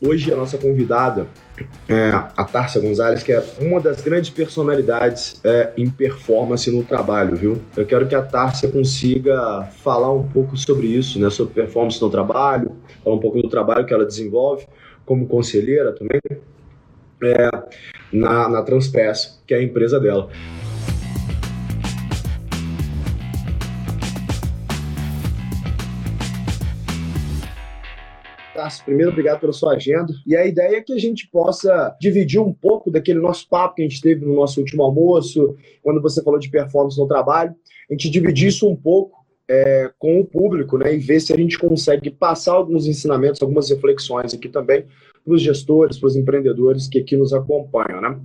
Hoje a nossa convidada é a Tárcia Gonzalez, que é uma das grandes personalidades é, em performance no trabalho, viu? Eu quero que a Tárcia consiga falar um pouco sobre isso, né? Sobre performance no trabalho, falar um pouco do trabalho que ela desenvolve como conselheira também é, na, na Transpass, que é a empresa dela. Tarso, primeiro, obrigado pela sua agenda. E a ideia é que a gente possa dividir um pouco daquele nosso papo que a gente teve no nosso último almoço, quando você falou de performance no trabalho, a gente dividir isso um pouco é, com o público, né, e ver se a gente consegue passar alguns ensinamentos, algumas reflexões aqui também para os gestores, para os empreendedores que aqui nos acompanham, né?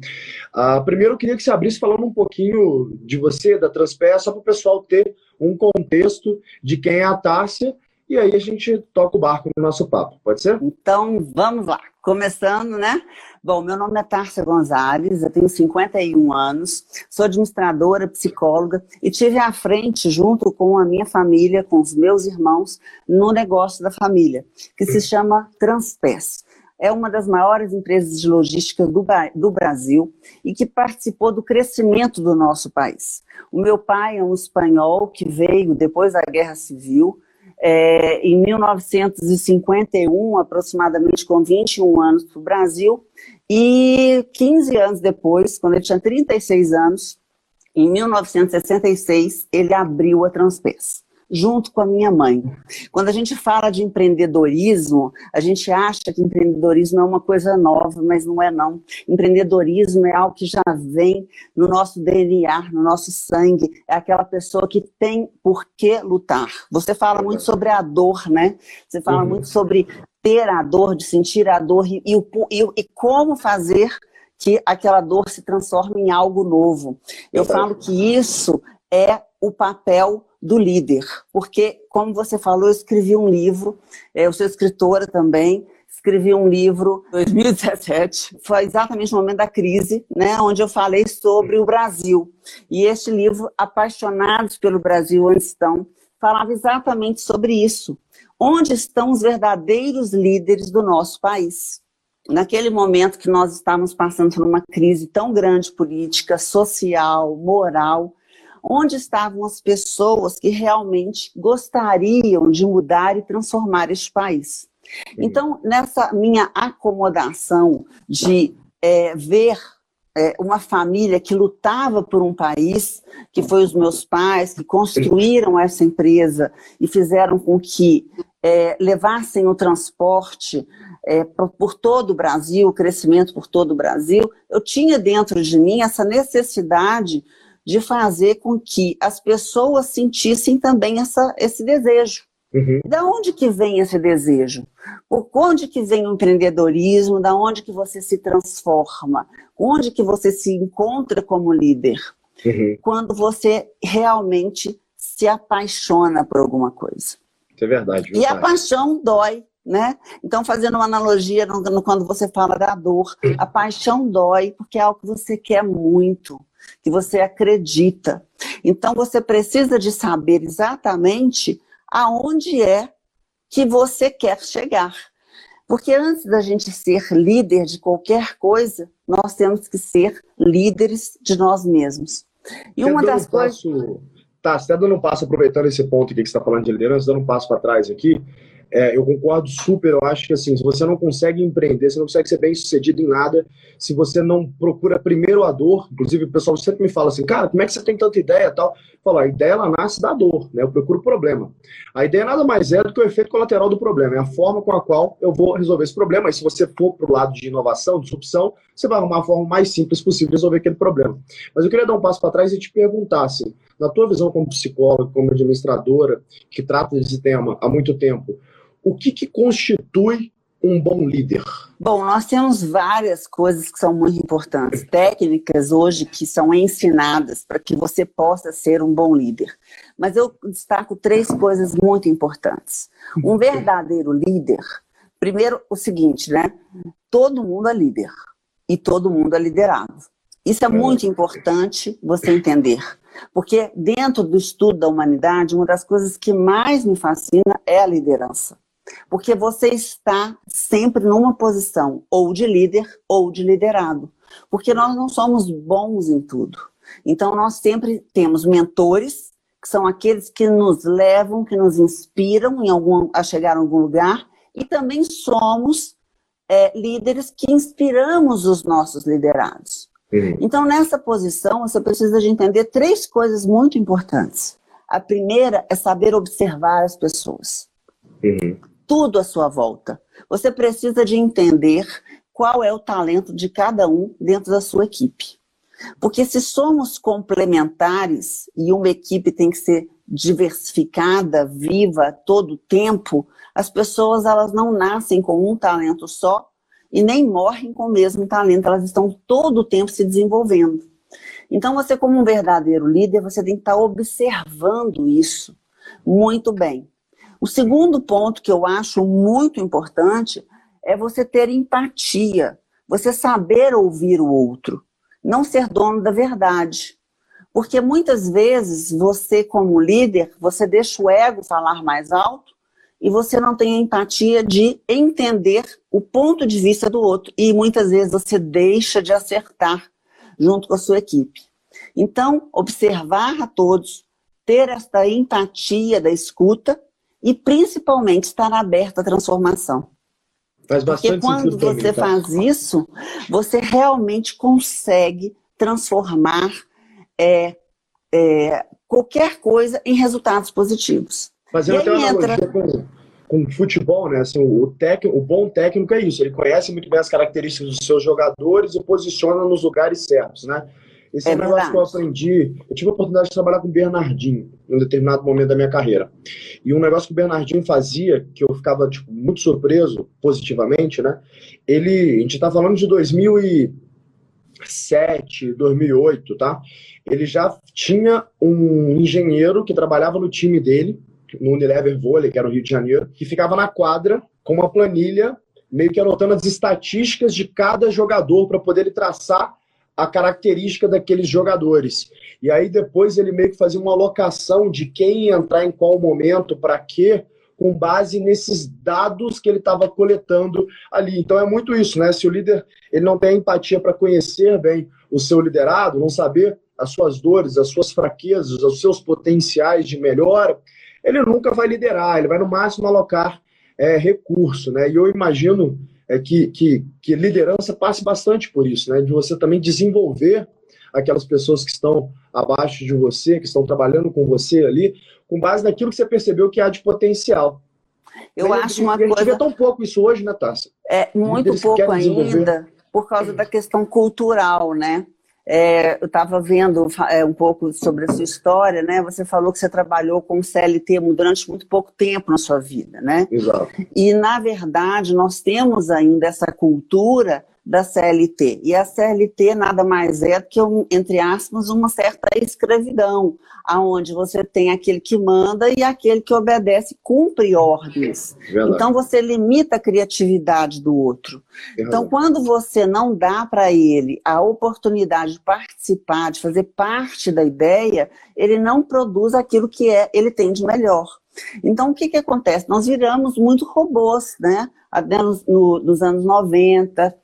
Ah, primeiro, eu queria que você abrisse falando um pouquinho de você, da Transper, só para o pessoal ter um contexto de quem é a Tárcia e aí a gente toca o barco no nosso papo, pode ser? Então, vamos lá. Começando, né? Bom, meu nome é Tárcia Gonzalez, eu tenho 51 anos, sou administradora, psicóloga e tive à frente, junto com a minha família, com os meus irmãos, no negócio da família, que se chama Transpes. É uma das maiores empresas de logística do, do Brasil e que participou do crescimento do nosso país. O meu pai é um espanhol que veio depois da Guerra Civil, é, em 1951, aproximadamente com 21 anos, para o Brasil, e 15 anos depois, quando ele tinha 36 anos, em 1966, ele abriu a Transpes junto com a minha mãe. Quando a gente fala de empreendedorismo, a gente acha que empreendedorismo é uma coisa nova, mas não é não. Empreendedorismo é algo que já vem no nosso DNA, no nosso sangue. É aquela pessoa que tem por que lutar. Você fala muito sobre a dor, né? Você fala uhum. muito sobre ter a dor, de sentir a dor e, e, e, e como fazer que aquela dor se transforme em algo novo. Eu falo que isso é o papel do líder, porque, como você falou, eu escrevi um livro, é, eu sou escritora também, escrevi um livro em 2017, foi exatamente no momento da crise, né, onde eu falei sobre o Brasil. E este livro, Apaixonados pelo Brasil Onde Estão, falava exatamente sobre isso. Onde estão os verdadeiros líderes do nosso país? Naquele momento que nós estávamos passando por uma crise tão grande política, social, moral, onde estavam as pessoas que realmente gostariam de mudar e transformar este país. Então, nessa minha acomodação de é, ver é, uma família que lutava por um país, que foi os meus pais, que construíram essa empresa e fizeram com que é, levassem o transporte é, por, por todo o Brasil, crescimento por todo o Brasil, eu tinha dentro de mim essa necessidade de fazer com que as pessoas sentissem também essa, esse desejo. Uhum. Da onde que vem esse desejo? Por onde que vem o empreendedorismo? Da onde que você se transforma? Onde que você se encontra como líder? Uhum. Quando você realmente se apaixona por alguma coisa. Isso é verdade. E a paixão dói, né? Então, fazendo uma analogia no, no, quando você fala da dor, a paixão dói porque é algo que você quer muito, que você acredita. Então, você precisa de saber exatamente aonde é que você quer chegar. Porque antes da gente ser líder de qualquer coisa, nós temos que ser líderes de nós mesmos. E uma das coisas. Tá, você está dando um passo, aproveitando esse ponto aqui que você está falando de liderança, dando um passo para trás aqui. É, eu concordo super, eu acho que assim, se você não consegue empreender, você não consegue ser bem sucedido em nada, se você não procura primeiro a dor, inclusive o pessoal sempre me fala assim, cara, como é que você tem tanta ideia tal? Falo, a ideia ela nasce da dor, né? Eu procuro o problema. A ideia nada mais é do que o efeito colateral do problema, é a forma com a qual eu vou resolver esse problema. E se você for para o lado de inovação, disrupção, você vai arrumar a forma mais simples possível de resolver aquele problema. Mas eu queria dar um passo para trás e te perguntar assim, na tua visão como psicóloga, como administradora, que trata desse tema há muito tempo, o que, que constitui um bom líder? Bom, nós temos várias coisas que são muito importantes, técnicas hoje que são ensinadas para que você possa ser um bom líder. Mas eu destaco três coisas muito importantes. Um verdadeiro líder, primeiro o seguinte, né? Todo mundo é líder e todo mundo é liderado. Isso é muito importante você entender. Porque dentro do estudo da humanidade, uma das coisas que mais me fascina é a liderança. Porque você está sempre numa posição ou de líder ou de liderado. Porque nós não somos bons em tudo. Então, nós sempre temos mentores, que são aqueles que nos levam, que nos inspiram em algum, a chegar a algum lugar, e também somos é, líderes que inspiramos os nossos liderados. Uhum. Então, nessa posição, você precisa de entender três coisas muito importantes. A primeira é saber observar as pessoas. Uhum tudo à sua volta. Você precisa de entender qual é o talento de cada um dentro da sua equipe. Porque se somos complementares e uma equipe tem que ser diversificada, viva todo o tempo, as pessoas elas não nascem com um talento só e nem morrem com o mesmo talento, elas estão todo o tempo se desenvolvendo. Então você como um verdadeiro líder, você tem que estar observando isso muito bem. O segundo ponto que eu acho muito importante é você ter empatia, você saber ouvir o outro, não ser dono da verdade. Porque muitas vezes você, como líder, você deixa o ego falar mais alto e você não tem a empatia de entender o ponto de vista do outro. E muitas vezes você deixa de acertar junto com a sua equipe. Então, observar a todos, ter esta empatia da escuta e principalmente estar aberto à transformação. Faz bastante Porque quando você tá? faz isso, você realmente consegue transformar é, é, qualquer coisa em resultados positivos. Fazendo até uma entra... com, com futebol, né? Assim, o, técnico, o bom técnico é isso, ele conhece muito bem as características dos seus jogadores e posiciona nos lugares certos, né? Esse é, é um negócio que eu aprendi. Eu tive a oportunidade de trabalhar com o Bernardinho em um determinado momento da minha carreira. E um negócio que o Bernardinho fazia, que eu ficava tipo, muito surpreso, positivamente, né? Ele. A gente está falando de 2007, 2008, tá? Ele já tinha um engenheiro que trabalhava no time dele, no Unilever Vôlei, que era no Rio de Janeiro, que ficava na quadra com uma planilha, meio que anotando as estatísticas de cada jogador para poder ele traçar a característica daqueles jogadores. E aí depois ele meio que fazia uma alocação de quem entrar em qual momento, para quê, com base nesses dados que ele estava coletando ali. Então é muito isso, né? Se o líder ele não tem empatia para conhecer bem o seu liderado, não saber as suas dores, as suas fraquezas, os seus potenciais de melhora, ele nunca vai liderar, ele vai no máximo alocar é, recurso, né? E eu imagino é que, que, que liderança passe bastante por isso, né? De você também desenvolver aquelas pessoas que estão abaixo de você, que estão trabalhando com você ali, com base naquilo que você percebeu que há de potencial. Eu Mas acho uma a gente coisa. vê tão pouco isso hoje, né, Tássia? É muito pouco ainda por causa da questão cultural, né? É, eu estava vendo é, um pouco sobre a sua história, né? Você falou que você trabalhou com CLT durante muito pouco tempo na sua vida, né? Exato. E, na verdade, nós temos ainda essa cultura da CLT. E a CLT nada mais é do que, um, entre aspas, uma certa escravidão, aonde você tem aquele que manda e aquele que obedece, cumpre ordens. Verdade. Então, você limita a criatividade do outro. Tem Então, quando você não dá para ele a oportunidade de participar, de fazer parte da ideia, ele não produz aquilo que é, ele tem de melhor. Então, o que, que acontece? Nós viramos muito robôs, né? Nos, no- nos anos 90.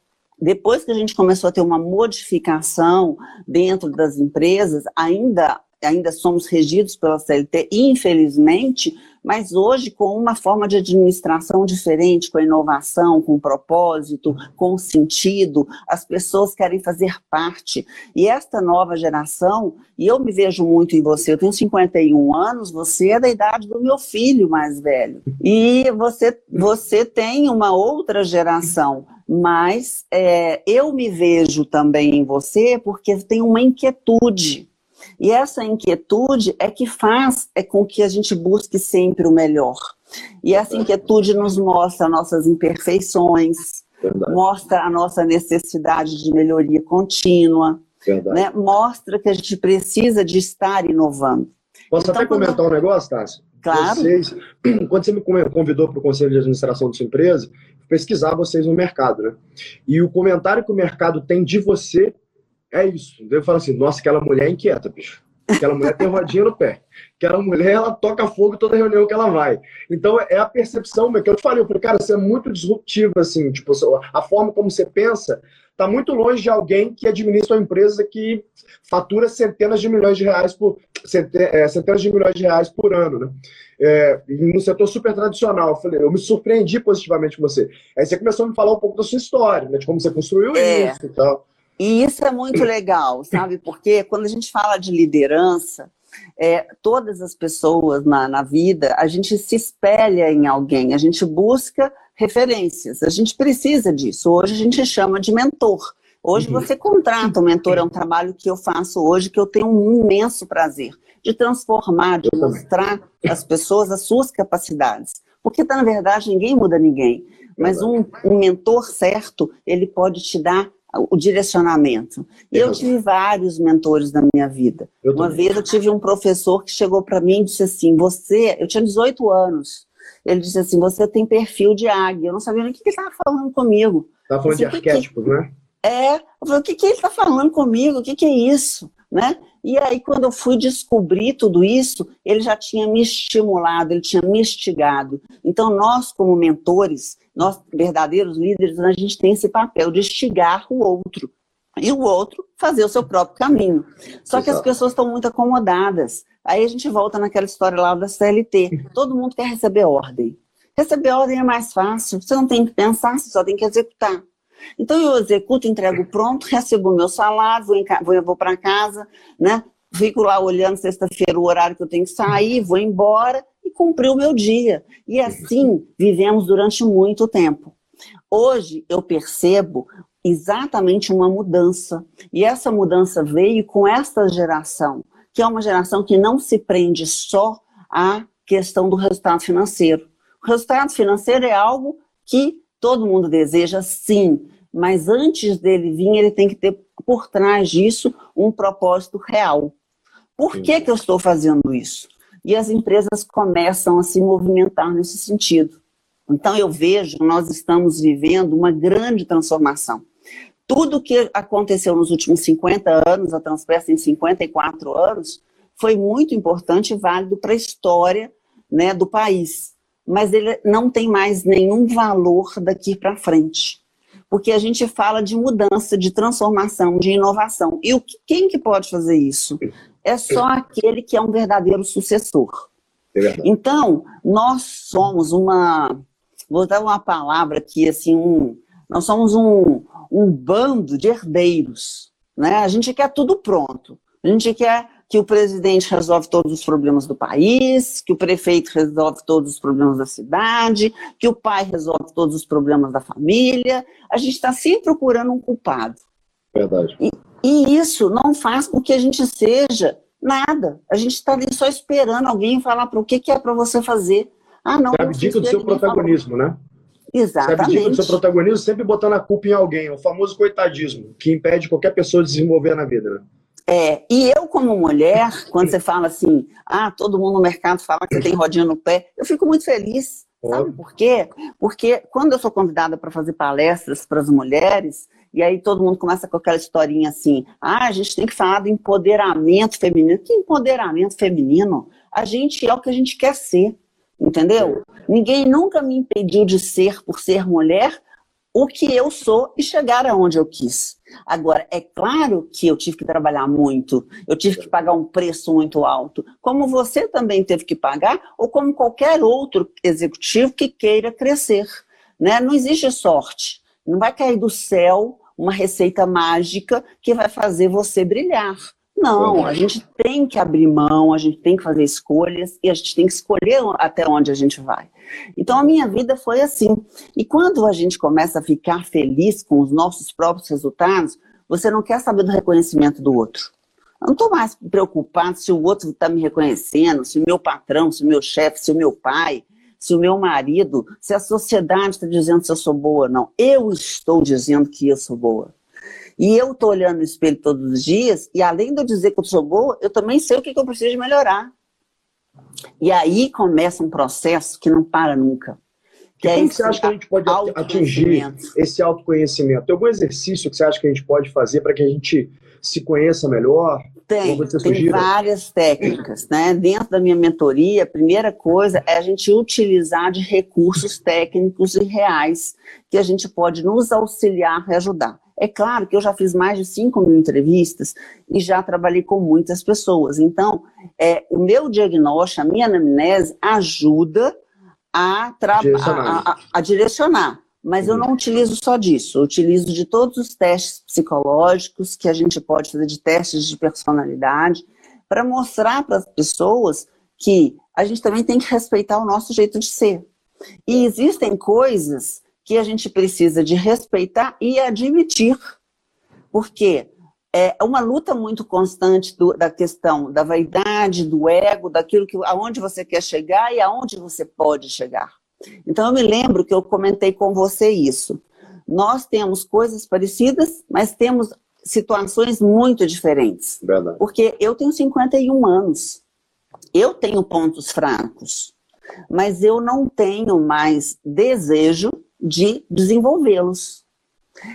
Depois que a gente começou a ter uma modificação dentro das empresas, ainda, ainda somos regidos pela CLT, infelizmente, mas hoje com uma forma de administração diferente, com inovação, com propósito, com sentido, as pessoas querem fazer parte. E esta nova geração, e eu me vejo muito em você, eu tenho 51 anos, você é da idade do meu filho mais velho. E você, você tem uma outra geração, mas é, eu me vejo também em você porque tem uma inquietude. E essa inquietude é que faz é com que a gente busque sempre o melhor. E essa inquietude nos mostra nossas imperfeições, Verdade, mostra a nossa necessidade de melhoria contínua, né? mostra que a gente precisa de estar inovando. Posso Então, até quando- comentar um negócio, Tássia? Claro. Vocês, quando você me convidou para o conselho de administração da sua empresa, pesquisar vocês no mercado, né? E o comentário que o mercado tem de você é isso. Eu falo assim, nossa, aquela mulher é inquieta, bicho. Aquela mulher tem rodinha no pé. Aquela mulher, ela toca fogo toda reunião que ela vai. Então, é a percepção que eu te falei. Eu falei, cara, você é muito disruptivo, assim. Tipo, a forma como você pensa está muito longe de alguém que administra uma empresa que fatura centenas de milhões de reais por é, centenas de milhões de reais por ano, né? É, no setor super tradicional. Eu falei, eu me surpreendi positivamente com você. Aí você começou a me falar um pouco da sua história, né? De como você construiu É. isso e tal. E isso é muito legal, sabe? Porque quando a gente fala de liderança, é, todas as pessoas na, na vida, a gente se espelha em alguém, a gente busca referências, a gente precisa disso. Hoje a gente chama de mentor. Hoje Uhum. você contrata um mentor, é um trabalho que eu faço hoje, que eu tenho um imenso prazer de transformar, de mostrar às pessoas as suas capacidades. Porque, na verdade, ninguém muda ninguém. Mas um, um mentor certo, ele pode te dar o direcionamento. E eu razão. tive vários mentores na minha vida. Eu Uma também. vez eu tive um professor que chegou para mim e disse assim: Você, eu tinha 18 anos. Ele disse assim: Você tem perfil de águia. Eu não sabia nem o que ele estava falando comigo. Tá falando de que- arquétipos, né? É, eu falei, o que, que ele está falando comigo? O que, que é isso? Né? E aí, quando eu fui descobrir tudo isso, ele já tinha me estimulado, ele tinha me instigado. Então, nós, como mentores, nós, verdadeiros líderes, a gente tem esse papel de instigar o outro. E o outro fazer o seu próprio caminho. Só que as pessoas estão muito acomodadas. Aí a gente volta naquela história lá da CLT. Todo mundo quer receber ordem. Receber ordem é mais fácil. Você não tem que pensar, você só tem que executar. Então eu executo, entrego pronto, recebo o meu salário, vou, vou para casa, né? Fico lá olhando sexta-feira o horário que eu tenho que sair, vou embora e cumpri o meu dia. E assim vivemos durante muito tempo. Hoje eu percebo exatamente uma mudança. E essa mudança veio com esta geração, que é uma geração que não se prende só à questão do resultado financeiro. O resultado financeiro é algo que todo mundo deseja, sim, mas antes dele vir, ele tem que ter por trás disso um propósito real. Por que, que eu estou fazendo isso? E as empresas começam a se movimentar nesse sentido. Então, eu vejo nós estamos vivendo uma grande transformação. Tudo que aconteceu nos últimos 50 anos, a Transpeça tem 54 anos, foi muito importante e válido para a história né, do país. Mas ele não tem mais nenhum valor daqui para frente. Porque a gente fala de mudança, de transformação, de inovação. E o que, quem que pode fazer isso? É só aquele que é um verdadeiro sucessor. É. Então, nós somos uma. Vou dar uma palavra aqui, assim, um, nós somos um, um bando de herdeiros. Né? A gente quer tudo pronto. A gente quer que o presidente resolve todos os problemas do país, que o prefeito resolve todos os problemas da cidade, que o pai resolve todos os problemas da família. A gente está sempre procurando um culpado. Verdade. E, e isso não faz com que a gente seja nada. A gente está ali só esperando alguém falar para o que, que é para você fazer. Ah, não. Você abdica do seu protagonismo, falou. né? Exatamente. Você abdica do seu protagonismo sempre botando a culpa em alguém, o famoso coitadismo, que impede qualquer pessoa de desenvolver na vida, né? É, e eu, como mulher, quando você fala assim, ah, todo mundo no mercado fala que tem rodinha no pé, eu fico muito feliz. Sabe por quê? Porque quando eu sou convidada para fazer palestras para as mulheres, e aí todo mundo começa com aquela historinha assim, ah, a gente tem que falar do empoderamento feminino. Que empoderamento feminino? A gente é o que a gente quer ser, entendeu? Ninguém nunca me impediu de ser, por ser mulher, o que eu sou e chegar aonde eu quis. Agora, é claro que eu tive que trabalhar muito, eu tive que pagar um preço muito alto, como você também teve que pagar, ou como qualquer outro executivo que queira crescer. Né? Não existe sorte. Não vai cair do céu uma receita mágica que vai fazer você brilhar. Não, a gente tem que abrir mão, a gente tem que fazer escolhas e a gente tem que escolher até onde a gente vai. Então a minha vida foi assim. E quando a gente começa a ficar feliz com os nossos próprios resultados, você não quer saber do reconhecimento do outro. Eu não estou mais preocupado se o outro está me reconhecendo, se o meu patrão, se o meu chefe, se o meu pai, se o meu marido, se a sociedade está dizendo se eu sou boa ou não. Eu estou dizendo que eu sou boa. E eu estou olhando no espelho todos os dias, e além de eu dizer que eu sou boa, eu também sei o que, que eu preciso melhorar. E aí começa um processo que não para nunca. Que é como você acha que a gente pode atingir esse autoconhecimento? Tem algum exercício que você acha que a gente pode fazer para que a gente se conheça melhor? Tem, tem várias técnicas, né? Dentro da minha mentoria, a primeira coisa é a gente utilizar de recursos técnicos e reais que a gente pode nos auxiliar e ajudar. É claro que eu já fiz mais de 5 mil entrevistas e já trabalhei com muitas pessoas. Então, é, o meu diagnóstico, a minha anamnese ajuda a, a, a, a direcionar. Mas eu uhum. não utilizo só disso, eu utilizo de todos os testes psicológicos que a gente pode fazer, de testes de personalidade, para mostrar para as pessoas que a gente também tem que respeitar o nosso jeito de ser. E existem coisas que a gente precisa de respeitar e admitir. Porque é uma luta muito constante do, da questão da vaidade, do ego, daquilo que aonde você quer chegar e aonde você pode chegar. Então eu me lembro que eu comentei com você isso. Nós temos coisas parecidas, mas temos situações muito diferentes. Verdade. Porque eu tenho 51 anos. Eu tenho pontos fracos, mas eu não tenho mais desejo de desenvolvê-los.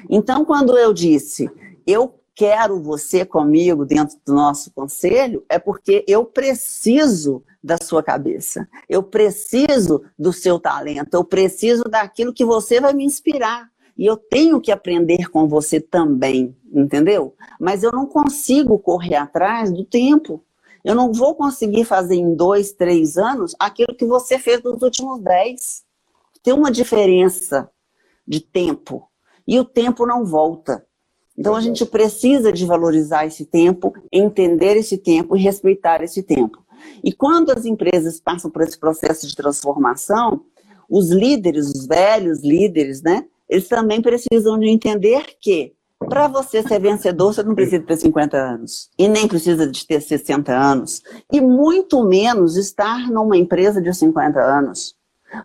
Então, quando eu disse, eu quero você comigo dentro do nosso conselho, é porque eu preciso da sua cabeça, eu preciso do seu talento, eu preciso daquilo que você vai me inspirar. E eu tenho que aprender com você também, entendeu? Mas eu não consigo correr atrás do tempo. Eu não vou conseguir fazer em dois, três anos aquilo que você fez nos últimos dez tem uma diferença de tempo e o tempo não volta. Então a gente precisa de valorizar esse tempo, entender esse tempo e respeitar esse tempo. E quando as empresas passam por esse processo de transformação, os líderes, os velhos líderes, né, eles também precisam de entender que para você ser vencedor, você não precisa ter 50 anos. E nem precisa de ter 60 anos. E muito menos estar numa empresa de 50 anos.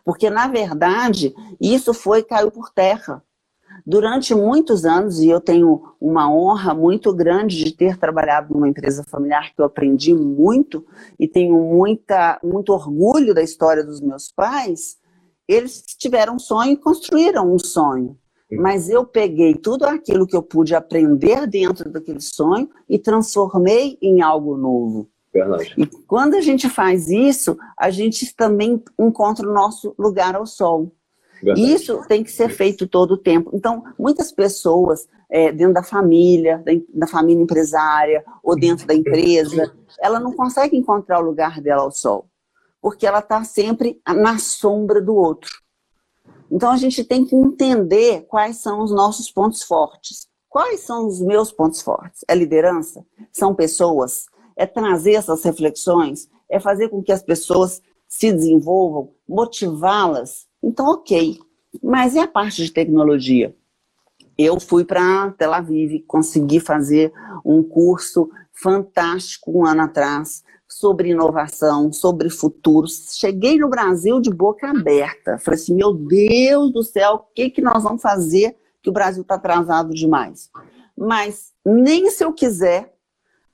Porque, na verdade, isso foi, caiu por terra. Durante muitos anos, e eu tenho uma honra muito grande de ter trabalhado numa empresa familiar que eu aprendi muito e tenho muita, muito orgulho da história dos meus pais, eles tiveram um sonho e construíram um sonho. Mas eu peguei tudo aquilo que eu pude aprender dentro daquele sonho e transformei em algo novo. Verdade. E quando a gente faz isso, a gente também encontra o nosso lugar ao sol. Verdade. Isso tem que ser feito todo o tempo. Então, muitas pessoas é, dentro da família, da, da, família empresária ou dentro da empresa, ela não consegue encontrar o lugar dela ao sol, porque ela está sempre na sombra do outro. Então, a gente tem que entender quais são os nossos pontos fortes. Quais são os meus pontos fortes? É liderança? São pessoas? É trazer essas reflexões, é fazer com que as pessoas se desenvolvam, motivá-las. Então, ok. Mas e a parte de tecnologia? Eu fui para Tel Aviv, consegui fazer um curso fantástico um ano atrás sobre inovação, sobre futuro. Cheguei no Brasil de boca aberta. Falei assim, meu Deus do céu, o que, que nós vamos fazer que o Brasil está atrasado demais? Mas nem se eu quiser,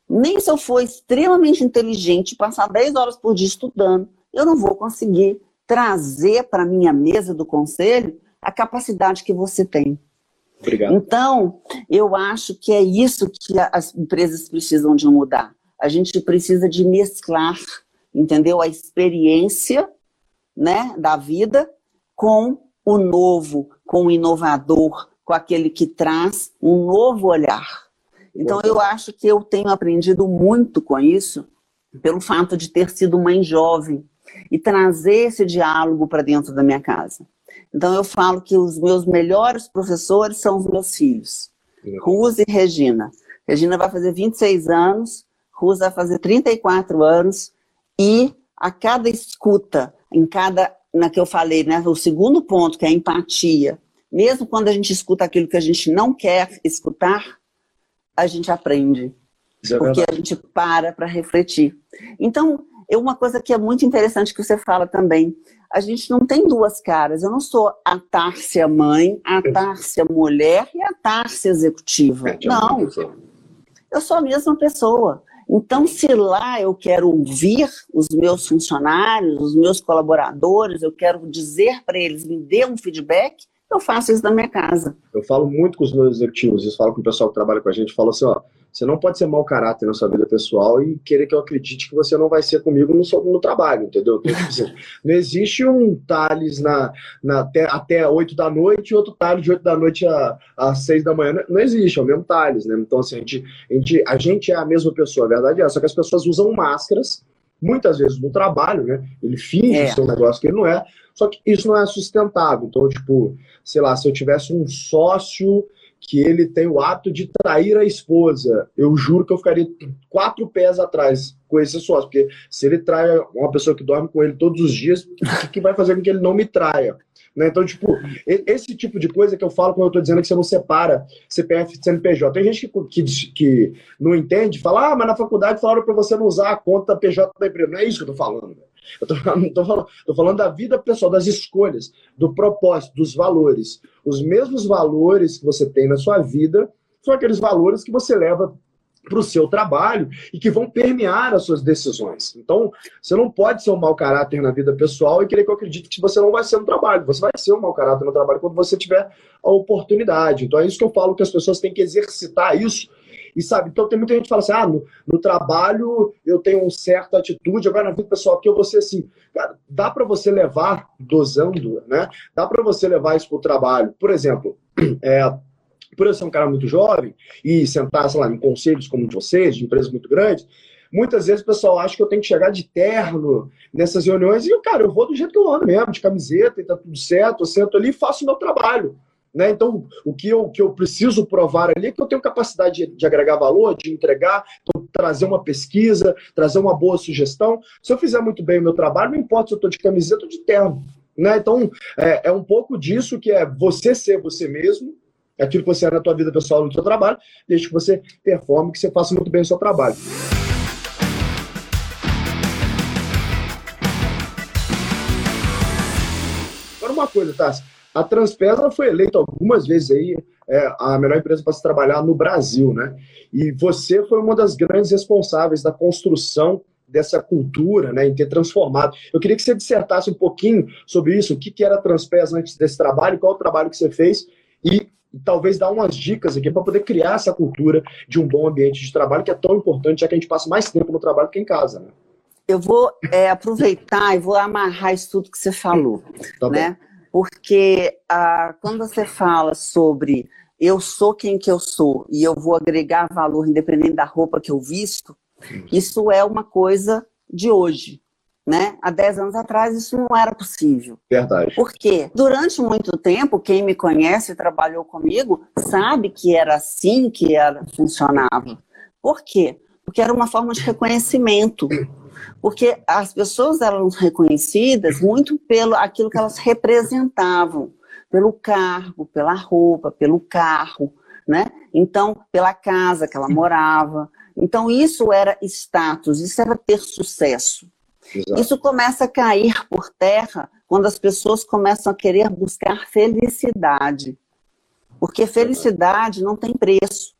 nem se eu for extremamente inteligente, passar 10 horas por dia estudando, eu não vou conseguir trazer para a minha mesa do conselho a capacidade que você tem. Obrigado. Então, eu acho que é isso que as empresas precisam de mudar. A gente precisa de mesclar, entendeu? A experiência né, da vida com o novo, com o inovador, com aquele que traz um novo olhar. Então, eu acho que eu tenho aprendido muito com isso, pelo fato de ter sido mãe jovem e trazer esse diálogo para dentro da minha casa. Então, eu falo que os meus melhores professores são os meus filhos, Ruse e Regina. Regina vai fazer 26 anos, Ruse vai fazer 34 anos, e a cada escuta, em cada, na que eu falei, né, o segundo ponto, que é a empatia, mesmo quando a gente escuta aquilo que a gente não quer escutar, a gente aprende. É porque a gente para para refletir. Então, é uma coisa que é muito interessante que você fala também. A gente não tem duas caras. Eu não sou a Tárcia mãe, a Tárcia mulher e a Tárcia executiva. É, não. Eu sou a mesma pessoa. Então, se lá eu quero ouvir os meus funcionários, os meus colaboradores, eu quero dizer para eles, me dê um feedback, eu faço isso na minha casa. Eu falo muito com os meus executivos, eu falo com o pessoal que trabalha com a gente, falo assim, ó, você não pode ser mau caráter na sua vida pessoal e querer que eu acredite que você não vai ser comigo no, no trabalho, entendeu? Então, tipo assim, não existe um Thales na, na, até, até 8 da noite e outro Thales de 8 da noite a, às 6 da manhã. Não existe, é o mesmo Thales, né? Então, assim, a gente, a gente, a gente é a mesma pessoa, a verdade é, só que as pessoas usam máscaras muitas vezes no trabalho, né? Ele finge é. ser um negócio que ele não é, só que isso não é sustentável. Então, tipo, sei lá, se eu tivesse um sócio que ele tem o hábito de trair a esposa, eu juro que eu ficaria quatro pés atrás com esse sócio, porque se ele trai uma pessoa que dorme com ele todos os dias, o que vai fazer com que ele não me traia? Né? Então, tipo, esse tipo de coisa que eu falo quando eu estou dizendo que você não separa CPF e CNPJ. Tem gente que, que, que não entende, fala, ah, mas na faculdade falaram para você não usar a conta PJ da empresa. Não é isso que eu estou falando. Eu estou falando, tô falando, tô falando da vida pessoal, das escolhas, do propósito, dos valores. Os mesmos valores que você tem na sua vida são aqueles valores que você leva para o seu trabalho e que vão permear as suas decisões. Então, você não pode ser um mau caráter na vida pessoal e querer que eu acredite que você não vai ser no trabalho. Você vai ser um mau caráter no trabalho quando você tiver a oportunidade. Então, é isso que eu falo que as pessoas têm que exercitar isso. E sabe, então tem muita gente que fala assim: ah, no, no trabalho eu tenho uma certa atitude, agora na vida pessoal aqui eu vou ser assim. Cara, dá para você levar, dosando, né? Dá para você levar isso para o trabalho. Por exemplo, é, por eu ser um cara muito jovem e sentar, sei lá, em conselhos como de vocês, de empresas muito grandes, muitas vezes o pessoal acha que eu tenho que chegar de terno nessas reuniões e, cara, eu vou do jeito que eu ando mesmo, de camiseta e tá tudo certo, eu sento ali e faço o meu trabalho. Né? Então, o que eu, que eu preciso provar ali é que eu tenho capacidade de, de agregar valor, de entregar, então, trazer uma pesquisa, trazer uma boa sugestão. Se eu fizer muito bem o meu trabalho, não importa se eu estou de camiseta ou de terno. Né? Então, é, é um pouco disso que é você ser você mesmo, aquilo que você é na tua vida pessoal, no seu trabalho, desde que você performe, que você faça muito bem o seu trabalho. Agora uma coisa, Tassi, a Transpes foi eleita algumas vezes aí é, a melhor empresa para se trabalhar no Brasil, né? E você foi uma das grandes responsáveis da construção dessa cultura, né, em ter transformado. Eu queria que você dissertasse um pouquinho sobre isso, o que, que era a Transpes antes desse trabalho, qual o trabalho que você fez e e talvez dar umas dicas aqui para poder criar essa cultura de um bom ambiente de trabalho que é tão importante, já que a gente passa mais tempo no trabalho que em casa. Né? Eu vou é, aproveitar e vou amarrar isso tudo que você falou, tá né? Porque ah, quando você fala sobre eu sou quem que eu sou e eu vou agregar valor independente da roupa que eu visto, isso é uma coisa de hoje né? Há 10 anos atrás isso não era possível. Verdade. Porque durante muito tempo, quem me conhece e trabalhou comigo sabe que era assim que era, funcionava. Por quê? porque era uma forma de reconhecimento. Porque as pessoas eram reconhecidas muito pelo aquilo que elas representavam, pelo cargo, pela roupa, pelo carro, né? Então, pela casa que ela morava. Então, isso era status, isso era ter sucesso. Exato. Isso começa a cair por terra quando as pessoas começam a querer buscar felicidade. Porque felicidade não tem preço.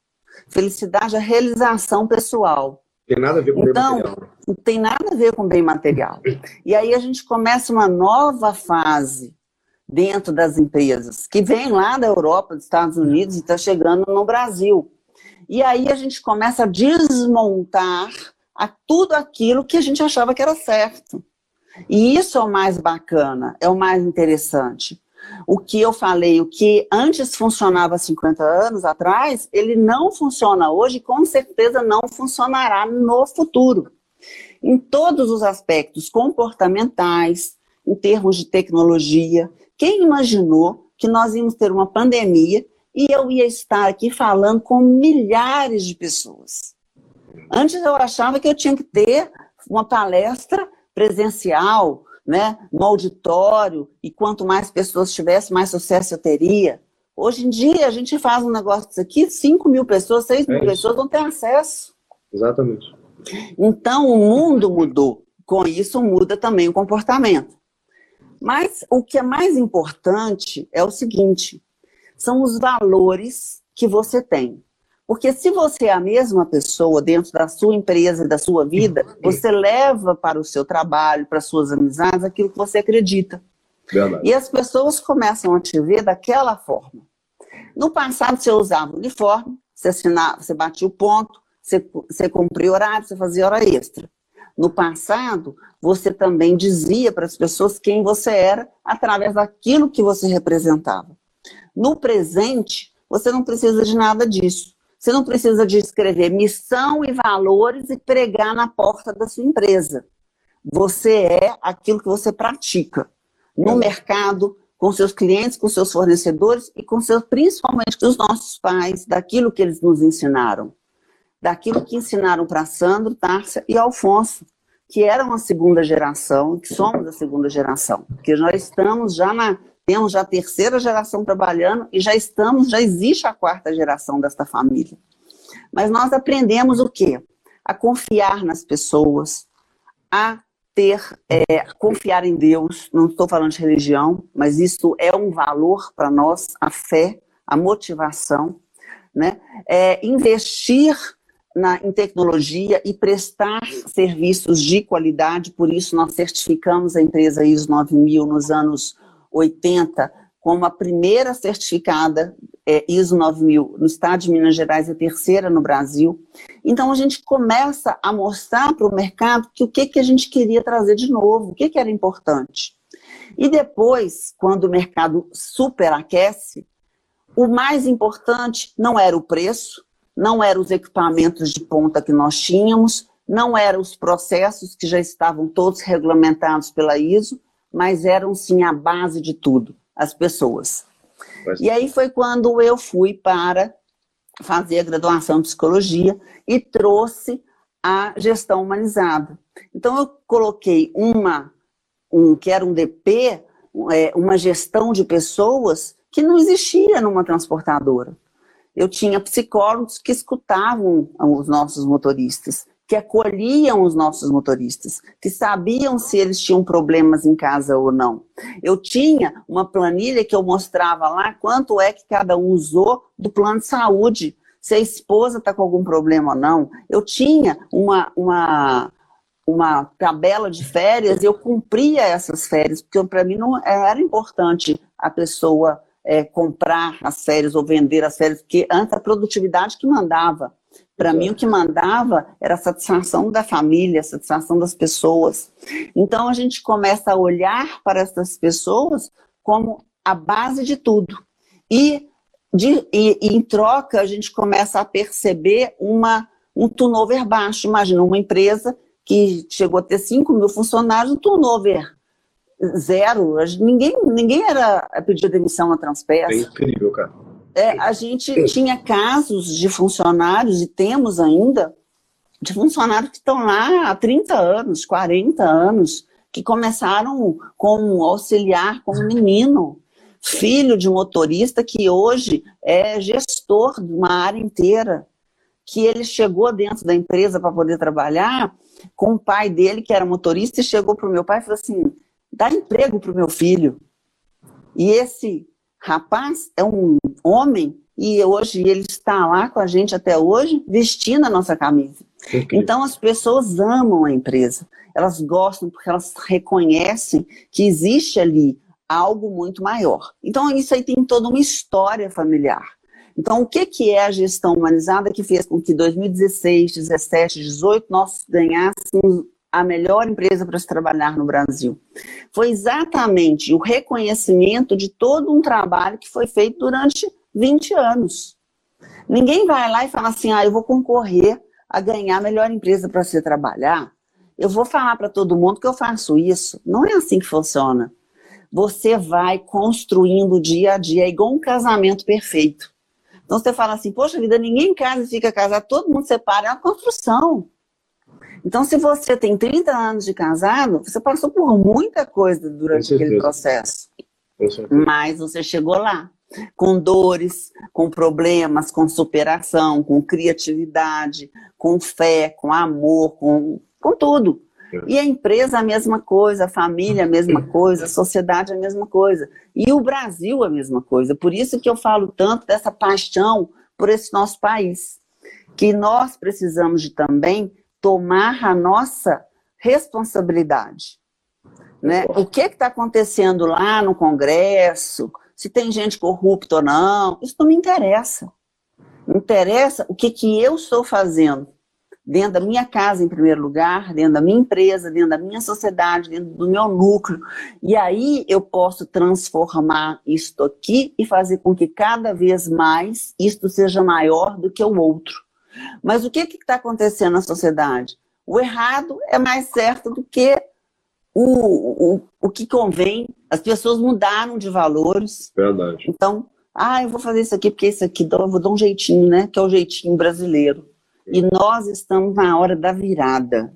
Felicidade é realização pessoal. Tem nada a ver com então, bem material. Não tem nada a ver com bem material. E aí a gente começa uma nova fase dentro das empresas, que vem lá da Europa, dos Estados Unidos e está chegando no Brasil. E aí a gente começa a desmontar a tudo aquilo que a gente achava que era certo. E isso é o mais bacana, é o mais interessante. O que eu falei, o que antes funcionava 50 anos atrás, ele não funciona hoje e com certeza não funcionará no futuro. Em todos os aspectos comportamentais, em termos de tecnologia. Quem imaginou que nós íamos ter uma pandemia e eu ia estar aqui falando com milhares de pessoas? Antes eu achava que eu tinha que ter uma palestra presencial, né, no auditório, e quanto mais pessoas tivesse, mais sucesso eu teria. Hoje em dia, a gente faz um negócio disso aqui, 5 mil pessoas, 6 mil é pessoas vão ter acesso. Exatamente. Então, o mundo mudou. Com isso, muda também o comportamento. Mas o que é mais importante é o seguinte: são os valores que você tem. Porque se você é a mesma pessoa dentro da sua empresa e da sua vida, você leva para o seu trabalho, para suas amizades, aquilo que você acredita. Verdade. E as pessoas começam a te ver daquela forma. No passado, você usava uniforme, você assinava, você batia o ponto, você, você cumpria horário, você fazia hora extra. No passado, você também dizia para as pessoas quem você era através daquilo que você representava. No presente, você não precisa de nada disso. Você não precisa de escrever missão e valores e pregar na porta da sua empresa. Você é aquilo que você pratica no mercado, com seus clientes, com seus fornecedores e com seus, principalmente com os nossos pais, daquilo que eles nos ensinaram. Daquilo que ensinaram para Sandro, Tárcia e Alfonso, que eram a segunda geração, que somos a segunda geração. Porque nós estamos já na temos já a terceira geração trabalhando e já estamos, já existe a quarta geração desta família. Mas nós aprendemos o quê? A confiar nas pessoas, a ter, é, confiar em Deus. Não estou falando de religião, mas isso é um valor para nós, a fé, a motivação, né? É, investir na, em tecnologia e prestar serviços de qualidade, por isso nós certificamos a empresa ISO 9000 nos anos 80 como a primeira certificada é, ISO 9000 no estado de Minas Gerais e a terceira no Brasil. Então a gente começa a mostrar para o mercado que o que, que a gente queria trazer de novo, o que, que era importante. E depois, quando o mercado superaquece, o mais importante não era o preço, não eram os equipamentos de ponta que nós tínhamos, não eram os processos que já estavam todos regulamentados pela ISO, mas eram sim a base de tudo, as pessoas. Mas... E aí foi quando eu fui para fazer a graduação em psicologia e trouxe a gestão humanizada. Então eu coloquei uma, um que era um DP, é, uma gestão de pessoas que não existia numa transportadora. Eu tinha psicólogos que escutavam os nossos motoristas que acolhiam os nossos motoristas, que sabiam se eles tinham problemas em casa ou não. Eu tinha uma planilha que eu mostrava lá quanto é que cada um usou do plano de saúde, se a esposa está com algum problema ou não. Eu tinha uma, uma, uma tabela de férias e eu cumpria essas férias, porque para mim não era importante a pessoa é, comprar as férias ou vender as férias, porque antes a produtividade que mandava. Para mim, o que mandava era a satisfação da família, a satisfação das pessoas. Então, a gente começa a olhar para essas pessoas como a base de tudo. E, de, e, e em troca, a gente começa a perceber uma, um turnover baixo. Imagina uma empresa que chegou a ter 5 mil funcionários, um turnover zero. Ninguém, ninguém era a pedir demissão na Transpeça. É incrível, cara é, a gente tinha casos de funcionários, e temos ainda, de funcionários que estão lá há 30 anos, 40 anos, que começaram como auxiliar, como menino, filho de motorista que hoje é gestor de uma área inteira, que ele chegou dentro da empresa para poder trabalhar com o pai dele, que era motorista, e chegou para o meu pai e falou assim: dá emprego para o meu filho. E esse rapaz é um homem e hoje ele está lá com a gente até hoje, vestindo a nossa camisa. Então as pessoas amam a empresa, elas gostam porque elas reconhecem que existe ali algo muito maior. Então isso aí tem toda uma história familiar. Então o que, que é a gestão humanizada que fez com que 2016, 17, 18 nós ganhássemos a melhor empresa para se trabalhar no Brasil? Foi exatamente o reconhecimento de todo um trabalho que foi feito durante 20 anos. Ninguém vai lá e fala assim: ah, eu vou concorrer a ganhar a melhor empresa para você trabalhar. Eu vou falar para todo mundo que eu faço isso. Não é assim que funciona. Você vai construindo dia a dia, é igual um casamento perfeito. Então você fala assim: poxa vida, ninguém casa e fica casado, todo mundo separa, é uma construção. Então, se você tem 30 anos de casado, você passou por muita coisa durante aquele processo. Mas você chegou lá com dores, com problemas, com superação, com criatividade, com fé, com amor, com, com tudo. É. E a empresa a mesma coisa, a família a mesma coisa, a sociedade a mesma coisa. E o Brasil a mesma coisa. Por isso que eu falo tanto dessa paixão por esse nosso país. Que nós precisamos de também tomar a nossa responsabilidade. Né? O que está acontecendo lá no Congresso, se tem gente corrupta ou não, isso não me interessa. Me interessa o que, que eu estou fazendo dentro da minha casa, em primeiro lugar, dentro da minha empresa, dentro da minha sociedade, dentro do meu núcleo. E aí eu posso transformar isto aqui e fazer com que cada vez mais isto seja maior do que o outro. Mas o que está acontecendo na sociedade? O errado é mais certo do que o, o, o que convém. As pessoas mudaram de valores. Verdade. Então, ah, eu vou fazer isso aqui porque isso aqui eu vou dar um jeitinho, né? Que é o jeitinho brasileiro. E nós estamos na hora da virada.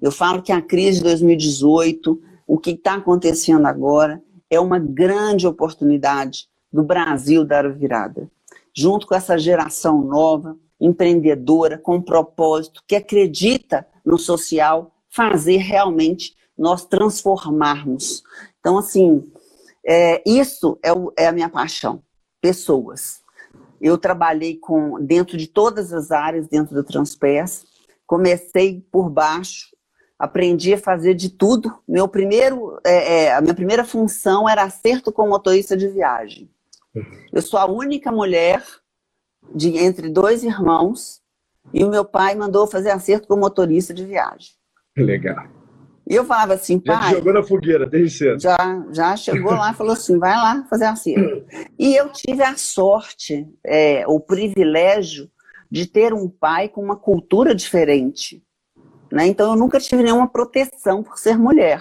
Eu falo que a crise de 2018, o que está acontecendo agora, é uma grande oportunidade do Brasil dar a virada. Junto com essa geração nova, empreendedora, com propósito, que acredita no social, fazer realmente nós transformarmos. Então, assim, é, isso é, o, é a minha paixão, pessoas. Eu trabalhei com dentro de todas as áreas dentro do Transpes, comecei por baixo, aprendi a fazer de tudo. Meu primeiro, é, é, a minha primeira função era acerto com motorista de viagem. Eu sou a única mulher de entre dois irmãos e o meu pai mandou fazer acerto com motorista de viagem. Legal. E eu falava assim, pai. Já jogou na fogueira desde cedo. Já, já chegou lá e falou assim: vai lá fazer assim. E eu tive a sorte, é, o privilégio de ter um pai com uma cultura diferente. Né? Então eu nunca tive nenhuma proteção por ser mulher.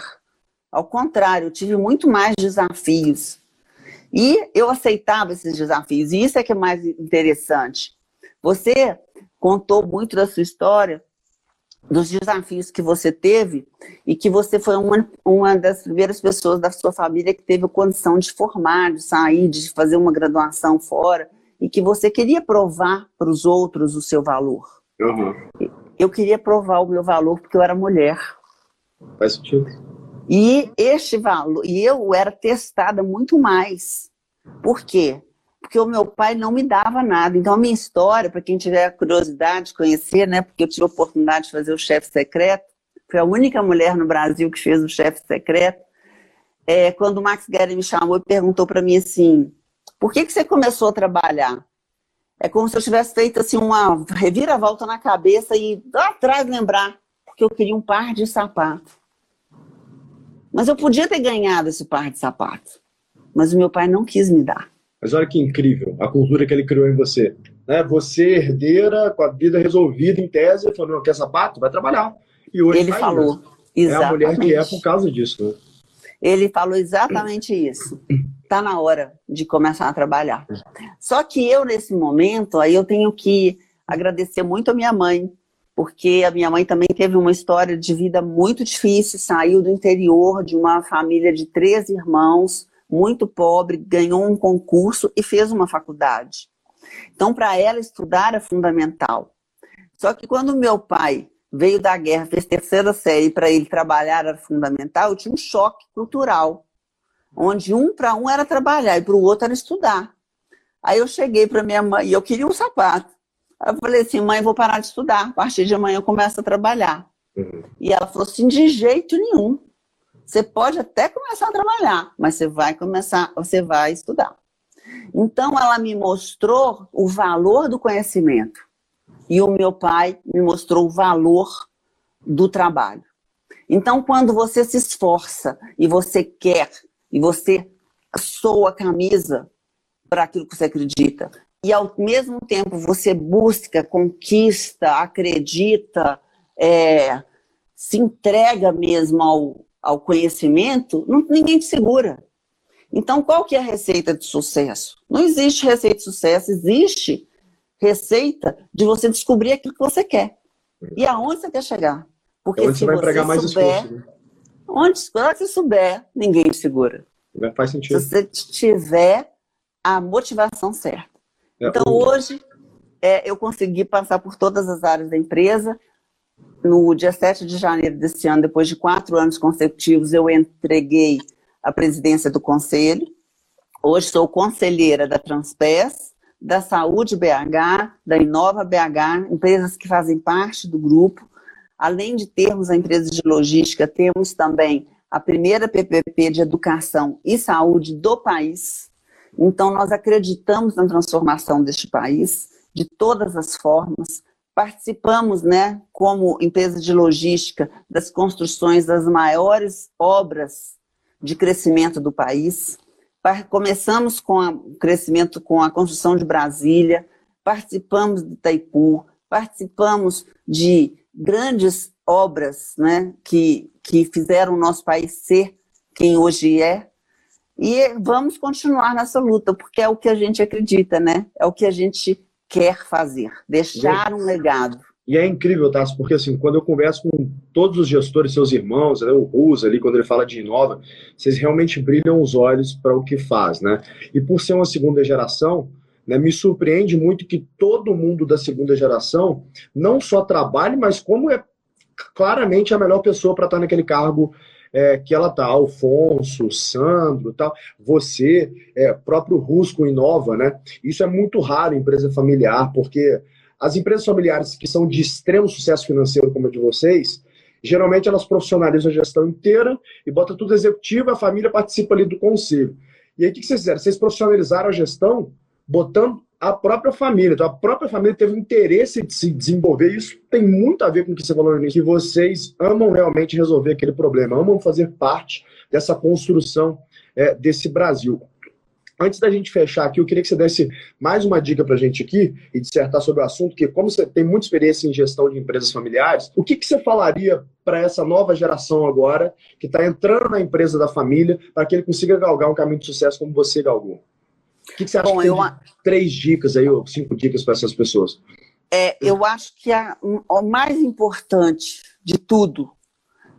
Ao contrário, eu tive muito mais desafios. E eu aceitava esses desafios. E isso é que é mais interessante. Você contou muito da sua história, dos desafios que você teve e que você foi uma, uma das primeiras pessoas da sua família que teve a condição de formar, de sair, de fazer uma graduação fora e que você queria provar para os outros o seu valor. Uhum. Eu queria provar o meu valor porque eu era mulher. Faz sentido. E este valor, e eu era testada muito mais. Por quê? porque o meu pai não me dava nada. Então, a minha história, para quem tiver curiosidade de conhecer, né, porque eu tive a oportunidade de fazer o chefe secreto, foi a única mulher no Brasil que fez o chefe secreto. É, quando o Max Guerin me chamou e perguntou para mim assim: por que, que você começou a trabalhar? É como se eu tivesse feito assim uma reviravolta na cabeça e lá atrás lembrar, porque eu queria um par de sapato. Mas eu podia ter ganhado esse par de sapato, mas o meu pai não quis me dar. Mas olha que incrível a cultura que ele criou em você. Né? Você, herdeira, com a vida resolvida em tese, falou: não quer sapato? Vai trabalhar. E hoje ele falou. Exatamente. É a mulher que é por causa disso. Né? Ele falou exatamente isso. Está na hora de começar a trabalhar. Só que eu, nesse momento, aí eu tenho que agradecer muito a minha mãe, porque a minha mãe também teve uma história de vida muito difícil, saiu do interior de uma família de três irmãos, muito pobre, ganhou um concurso e fez uma faculdade. Então, para ela, estudar é fundamental. Só que quando meu pai veio da guerra, fez terceira série, para ele trabalhar era fundamental, eu tinha um choque cultural, onde um para um era trabalhar e para o outro era estudar. Aí eu cheguei para minha mãe e eu queria um sapato. Eu falei assim, mãe, vou parar de estudar. A partir de amanhã eu começo a trabalhar. Uhum. E ela falou assim, de jeito nenhum. Você pode até começar a trabalhar, mas você vai começar, você vai estudar. Então ela me mostrou o valor do conhecimento. E o meu pai me mostrou o valor do trabalho. Então, quando você se esforça e você quer, e você soa a camisa para aquilo que você acredita, e ao mesmo tempo você busca, conquista, acredita, é, se entrega mesmo ao, ao conhecimento, não, ninguém te segura. Então, qual que é a receita de sucesso? Não existe receita de sucesso, existe receita de você descobrir aquilo que você quer. E aonde você quer chegar. Porque é onde se você vai empregar mais souber, esforço. Né? Onde, quando você souber, ninguém te segura. Faz sentido. Se você tiver a motivação certa. É, então, hoje, é, eu consegui passar por todas as áreas da empresa. No dia 7 de janeiro desse ano, depois de quatro anos consecutivos, eu entreguei a presidência do conselho. Hoje sou conselheira da Transpes, da Saúde BH, da Inova BH, empresas que fazem parte do grupo. Além de termos a empresa de logística, temos também a primeira PPP de educação e saúde do país. Então, nós acreditamos na transformação deste país de todas as formas. Participamos, né, como empresa de logística, das construções das maiores obras de crescimento do país. Começamos com o crescimento com a construção de Brasília, participamos de Itaipu, participamos de grandes obras né, que, que fizeram o nosso país ser quem hoje é, e vamos continuar nessa luta, porque é o que a gente acredita, né? É o que a gente quer fazer, deixar um legado. E é incrível, Tassi, porque assim, quando eu converso com todos os gestores, seus irmãos, né, o Rusa ali, quando ele fala de Inova, vocês realmente brilham os olhos para o que faz, né? E por ser uma segunda geração, né, me surpreende muito que todo mundo da segunda geração não só trabalhe, mas como é claramente a melhor pessoa para estar naquele cargo é, que ela tá, Alfonso, Sandro, tal, você, é, próprio Rusco Inova, né? Isso é muito raro em empresa familiar, porque as empresas familiares que são de extremo sucesso financeiro, como a de vocês, geralmente elas profissionalizam a gestão inteira e bota tudo executivo, a família participa ali do conselho. E aí o que vocês fizeram? Vocês profissionalizaram a gestão botando a própria família. Então, a própria família teve interesse de se desenvolver. Isso tem muito a ver com o que você falou no início, que vocês amam realmente resolver aquele problema, amam fazer parte dessa construção é, desse Brasil. Antes da gente fechar aqui, eu queria que você desse mais uma dica para a gente aqui e dissertar sobre o assunto, que como você tem muita experiência em gestão de empresas familiares, o que, que você falaria para essa nova geração agora, que está entrando na empresa da família, para que ele consiga galgar um caminho de sucesso como você galgou? Que, que você acha Bom, que eu... três dicas aí, ou cinco dicas para essas pessoas? É, eu acho que a, o mais importante de tudo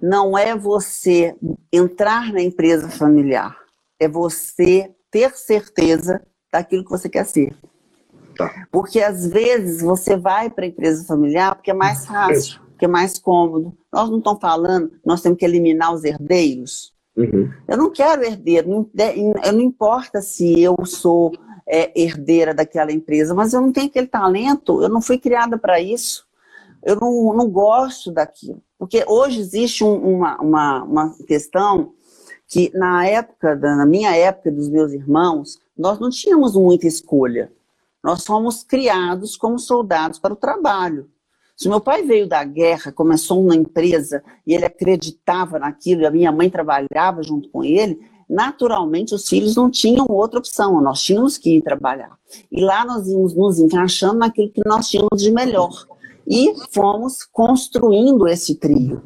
não é você entrar na empresa familiar, é você ter certeza daquilo que você quer ser. Tá. Porque às vezes você vai para a empresa familiar porque é mais fácil, porque é mais cômodo. Nós não estamos falando, nós temos que eliminar os herdeiros. Uhum. Eu não quero herdeiro, não, não importa se eu sou é, herdeira daquela empresa, mas eu não tenho aquele talento, eu não fui criada para isso, eu não, não gosto daquilo. Porque hoje existe um, uma, uma, uma questão que na época, na minha época, dos meus irmãos, nós não tínhamos muita escolha. Nós fomos criados como soldados para o trabalho. Se meu pai veio da guerra, começou uma empresa e ele acreditava naquilo, e a minha mãe trabalhava junto com ele, naturalmente os filhos não tinham outra opção, nós tínhamos que ir trabalhar. E lá nós íamos nos encaixando naquilo que nós tínhamos de melhor. E fomos construindo esse trio.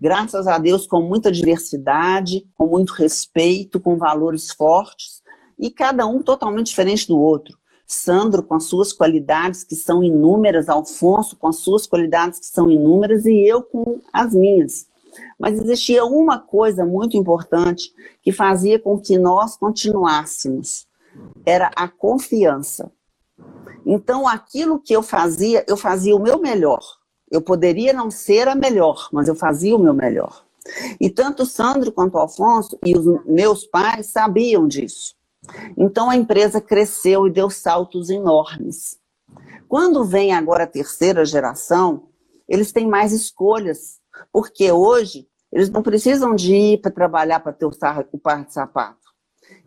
Graças a Deus, com muita diversidade, com muito respeito, com valores fortes, e cada um totalmente diferente do outro. Sandro com as suas qualidades que são inúmeras, Alfonso com as suas qualidades que são inúmeras e eu com as minhas. Mas existia uma coisa muito importante que fazia com que nós continuássemos, era a confiança. Então, aquilo que eu fazia, eu fazia o meu melhor. Eu poderia não ser a melhor, mas eu fazia o meu melhor. E tanto o Sandro quanto o Alfonso e os meus pais sabiam disso. Então a empresa cresceu e deu saltos enormes. Quando vem agora a terceira geração, eles têm mais escolhas, porque hoje eles não precisam de ir para trabalhar para ter o par de sapato.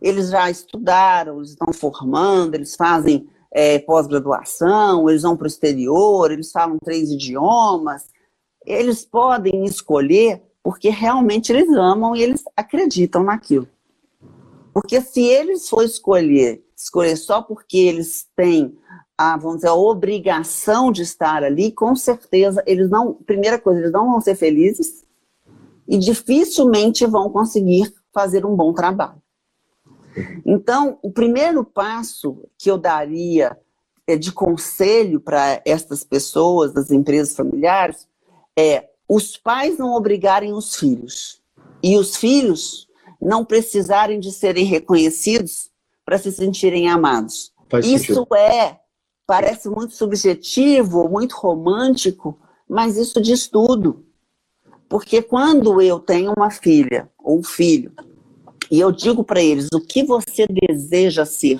Eles já estudaram, eles estão formando, eles fazem é, pós-graduação, eles vão para o exterior, eles falam três idiomas. Eles podem escolher porque realmente eles amam e eles acreditam naquilo. Porque se eles for escolher, escolher só porque eles têm a, vamos dizer, a obrigação de estar ali, com certeza eles não, primeira coisa, eles não vão ser felizes e dificilmente vão conseguir fazer um bom trabalho. Então, o primeiro passo que eu daria é, de conselho para estas pessoas das empresas familiares é os pais não obrigarem os filhos e os filhos não precisarem de serem reconhecidos para se sentirem amados. Faz Isso sentido. é, parece muito subjetivo, muito romântico, mas isso diz tudo. Porque quando eu tenho uma filha ou um filho e eu digo para eles o que você deseja ser,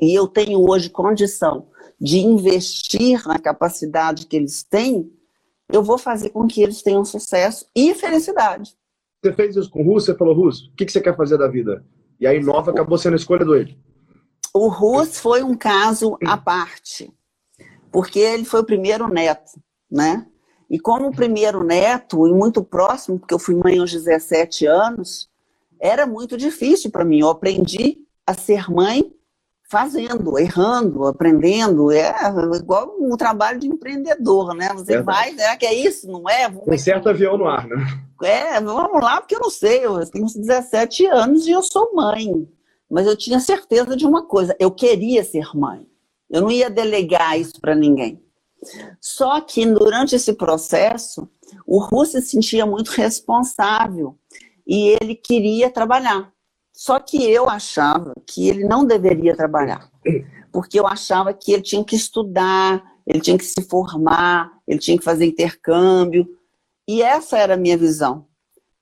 e eu tenho hoje condição de investir na capacidade que eles têm, eu vou fazer com que eles tenham sucesso e felicidade. Você fez isso com o Russo, você falou, Russo, o que você quer fazer da vida? E aí Nova acabou sendo a escolha do ele. O Russo foi um caso à parte, porque ele foi o primeiro neto, né? E como o primeiro neto, e muito próximo, porque eu fui mãe aos 17 anos, era muito difícil para mim. Eu aprendi a ser mãe fazendo, errando, aprendendo. É igual um trabalho de empreendedor, né? Você é vai, será que é isso? Não é? Um certo avião no ar, né? É, vamos lá, porque eu não sei, eu tenho 17 anos e eu sou mãe. Mas eu tinha certeza de uma coisa, eu queria ser mãe. Eu não ia delegar isso para ninguém. Só que durante esse processo, o Russo se sentia muito responsável e ele queria trabalhar. Só que eu achava que ele não deveria trabalhar, porque eu achava que ele tinha que estudar, ele tinha que se formar, ele tinha que fazer intercâmbio, e essa era a minha visão.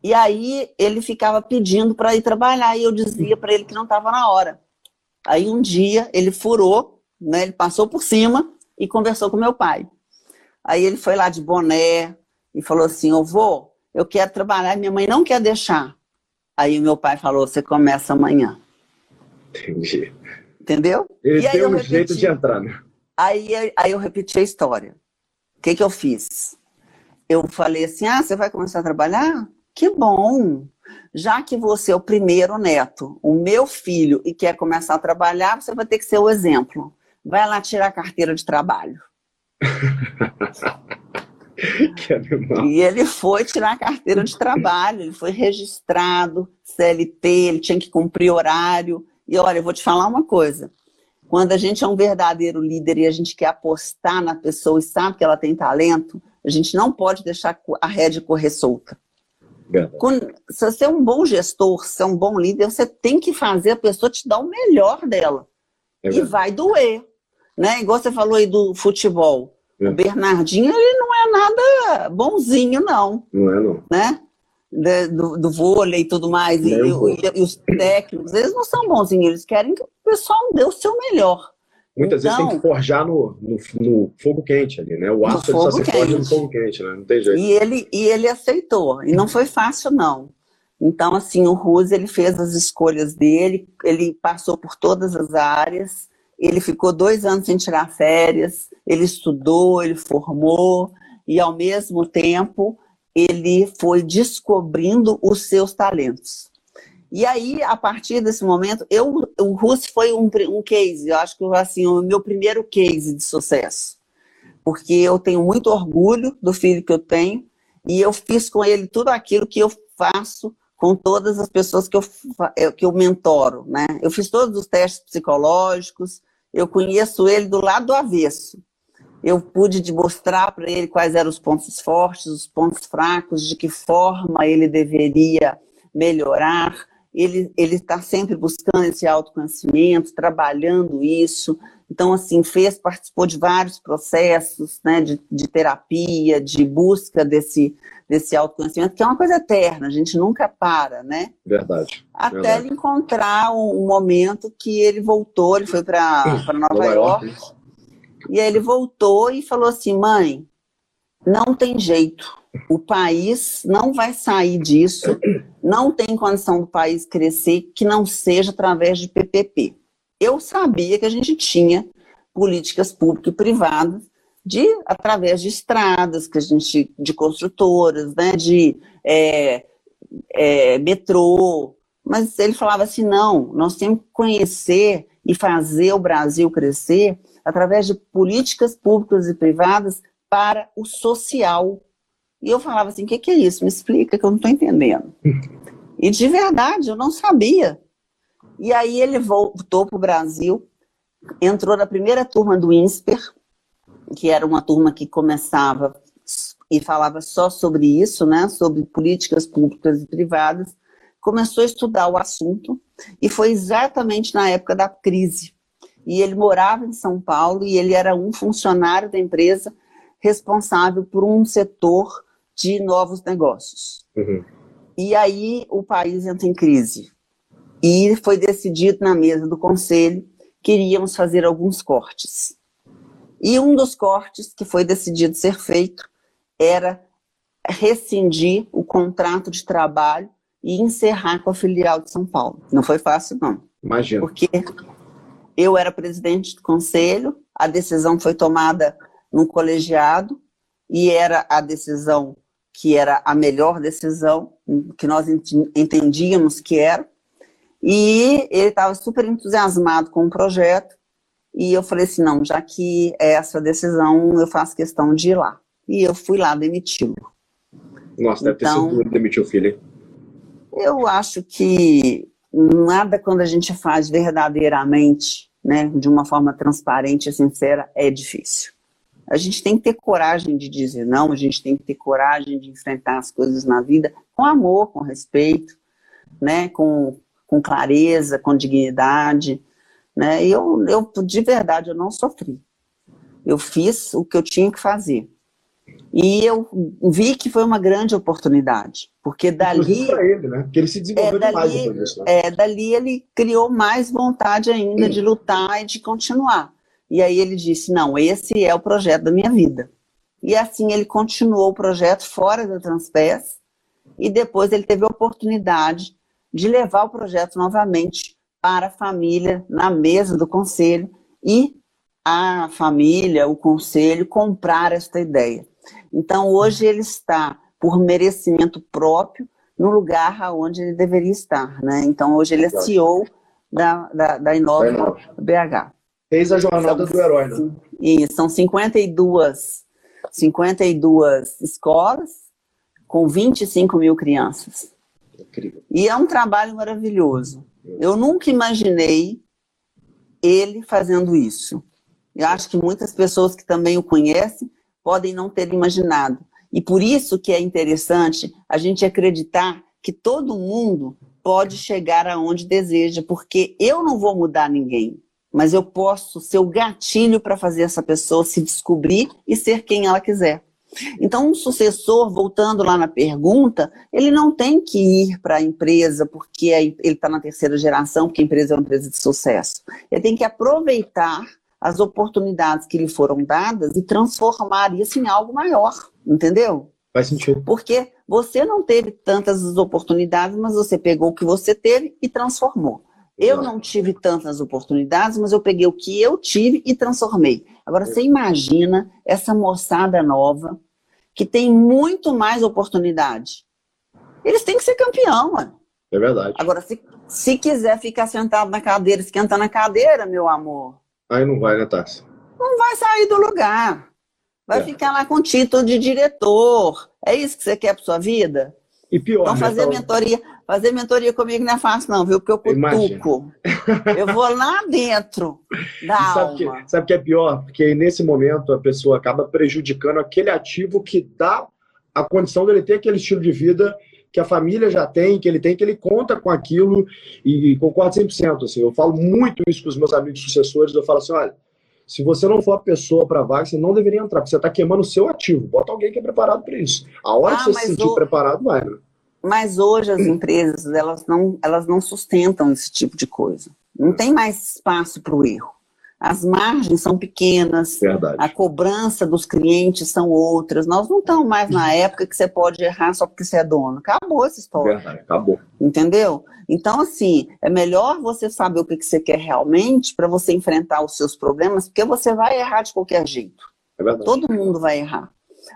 E aí ele ficava pedindo para ir trabalhar, e eu dizia para ele que não estava na hora. Aí um dia ele furou, né, ele passou por cima e conversou com meu pai. Aí ele foi lá de boné e falou assim: Eu vou, eu quero trabalhar, minha mãe não quer deixar. Aí meu pai falou: você começa amanhã. Entendi. Entendeu? Ele e tem um repeti, jeito de entrar, né? Aí, aí eu repeti a história. O que, que eu fiz? Eu falei assim: ah, você vai começar a trabalhar? Que bom! Já que você é o primeiro neto, o meu filho, e quer começar a trabalhar, você vai ter que ser o exemplo. Vai lá tirar a carteira de trabalho. e ele foi tirar a carteira de trabalho, ele foi registrado, CLT, ele tinha que cumprir horário. E olha, eu vou te falar uma coisa. Quando a gente é um verdadeiro líder e a gente quer apostar na pessoa e sabe que ela tem talento, a gente não pode deixar a rede correr solta. Quando, se você é um bom gestor, se é um bom líder, você tem que fazer a pessoa te dar o melhor dela. É e vai doer. Né? Igual você falou aí do futebol. É. O Bernardinho, ele não é nada bonzinho, não. Não é, não. Né? do, do vôlei e tudo mais, e, e, e, os técnicos, eles não são bonzinhos, eles querem que o pessoal dê o seu melhor. Muitas então, vezes tem que então forjar no, no, no, fogo quente ali, né? O aço só se forja no fogo quente, né? Não tem jeito. E ele, e ele aceitou, e não foi fácil, não. Então, assim, o Ruse, ele fez as escolhas dele, ele passou por todas as áreas, ele ficou dois anos sem tirar férias, ele estudou, ele formou, e ao mesmo tempo ele foi descobrindo os seus talentos. E aí, a partir desse momento, eu, o Russo foi um, um case, eu acho que assim, o meu primeiro case de sucesso. Porque eu tenho muito orgulho do filho que eu tenho, e eu fiz com ele tudo aquilo que eu faço com todas as pessoas que eu, que eu mentoro, né? Eu fiz todos os testes psicológicos, eu conheço ele do lado do avesso. Eu pude mostrar para ele quais eram os pontos fortes, os pontos fracos, de que forma ele deveria melhorar. Ele está sempre buscando esse autoconhecimento, trabalhando isso. Então, assim, fez, participou de vários processos né, de, de terapia, de busca desse, desse autoconhecimento, que é uma coisa eterna, a gente nunca para, né? Verdade. Até verdade. ele encontrar um, um, momento que ele voltou, ele foi para Nova, Nova York, York, e aí ele voltou e falou assim, mãe, não tem jeito, o país não vai sair disso, não tem condição do país crescer que não seja através de PPP eu sabia que a gente tinha políticas públicas e privadas de através de estradas que a gente de construtoras, né, de é, é, metrô, mas ele falava assim não, nós temos que conhecer e fazer o Brasil crescer através de políticas públicas e privadas para o social. E eu falava assim, o que, que é isso? Me explica que eu não estou entendendo. E de verdade, eu não sabia. E aí ele voltou para o Brasil, entrou na primeira turma do INSPER, que era uma turma que começava e falava só sobre isso, né, sobre políticas públicas e privadas, começou a estudar o assunto e foi exatamente na época da crise. E ele morava em São Paulo e ele era um funcionário da empresa responsável por um setor de novos negócios. Uhum. E aí o país entra em crise. E foi decidido na mesa do conselho que iríamos fazer alguns cortes. E um dos cortes que foi decidido ser feito era rescindir o contrato de trabalho e encerrar com a filial de São Paulo. Não foi fácil, não. Imagina. Porque eu era presidente do conselho, a decisão foi tomada num colegiado e era a decisão que era a melhor decisão, que nós entendíamos que era, e ele estava super entusiasmado com o projeto. E eu falei assim: não, já que é essa decisão, eu faço questão de ir lá. E eu fui lá demiti-lo. Nossa, deve então, ter sido duro demitir o filho? Eu acho que nada quando a gente faz verdadeiramente, né, de uma forma transparente e sincera, é difícil. A gente tem que ter coragem de dizer não, a gente tem que ter coragem de enfrentar as coisas na vida com amor, com respeito, né, com, com clareza, com dignidade, né? E eu, eu, de verdade, eu não sofri. Eu fiz o que eu tinha que fazer. E eu vi que foi uma grande oportunidade, porque dali... para ele, né? Porque ele se desenvolveu é, dali, demais né? É, dali ele criou mais vontade ainda de lutar e de continuar. E aí ele disse, não, esse é o projeto da minha vida. E assim ele continuou o projeto fora da Transpes, e depois ele teve a oportunidade de levar o projeto novamente para a família na mesa do conselho e a família, o conselho, comprar esta ideia. Então, hoje ele está, por merecimento próprio, no lugar onde ele deveria estar. Né? Então, hoje ele é CEO da, da, da Inova BH. Fez a jornada são, do herói, né? E são 52, 52 escolas com 25 mil crianças. Incrível. E é um trabalho maravilhoso. Eu nunca imaginei ele fazendo isso. Eu acho que muitas pessoas que também o conhecem podem não ter imaginado. E por isso que é interessante a gente acreditar que todo mundo pode chegar aonde deseja, porque eu não vou mudar ninguém, mas eu posso ser o gatilho para fazer essa pessoa se descobrir e ser quem ela quiser. Então, um sucessor, voltando lá na pergunta, ele não tem que ir para a empresa porque ele está na terceira geração, porque a empresa é uma empresa de sucesso. Ele tem que aproveitar as oportunidades que lhe foram dadas e transformar isso em algo maior, entendeu? Faz sentido. Porque você não teve tantas oportunidades, mas você pegou o que você teve e transformou. Eu não tive tantas oportunidades, mas eu peguei o que eu tive e transformei. Agora, você imagina essa moçada nova que tem muito mais oportunidade. Eles têm que ser campeão, mano. É verdade. Agora, se, se quiser ficar sentado na cadeira, esquentando a cadeira, meu amor. Aí não vai, né, Tassi? Não vai sair do lugar. Vai é. ficar lá com título de diretor. É isso que você quer para sua vida? E pior, então né, fazer então- mentoria, fazer mentoria comigo não é fácil não, viu? Porque eu cutuco. Eu vou lá dentro da E sabe que, alma. sabe que é pior? Porque nesse momento a pessoa acaba prejudicando aquele ativo que dá a condição dele ter aquele estilo de vida que a família já tem, que ele tem, que ele conta com aquilo e, concordo 100%. Assim, eu falo muito isso com os meus amigos sucessores, eu falo assim, olha, se você não for a pessoa para vaga, você não deveria entrar, porque você está queimando o seu ativo. Bota alguém que é preparado para isso. A hora Ah, que você se sentir o- preparado, vai, né? Mas hoje as empresas elas não, elas não sustentam esse tipo de coisa. Não tem mais espaço para o erro. As margens são pequenas, Verdade. a cobrança dos clientes são outras. Nós não estamos mais na época que você pode errar só porque você é dono. Acabou essa história, Verdade, acabou. entendeu? Então, assim, é melhor você saber o que que você quer realmente para você enfrentar os seus problemas, porque você vai errar de qualquer jeito. É. Todo mundo vai errar.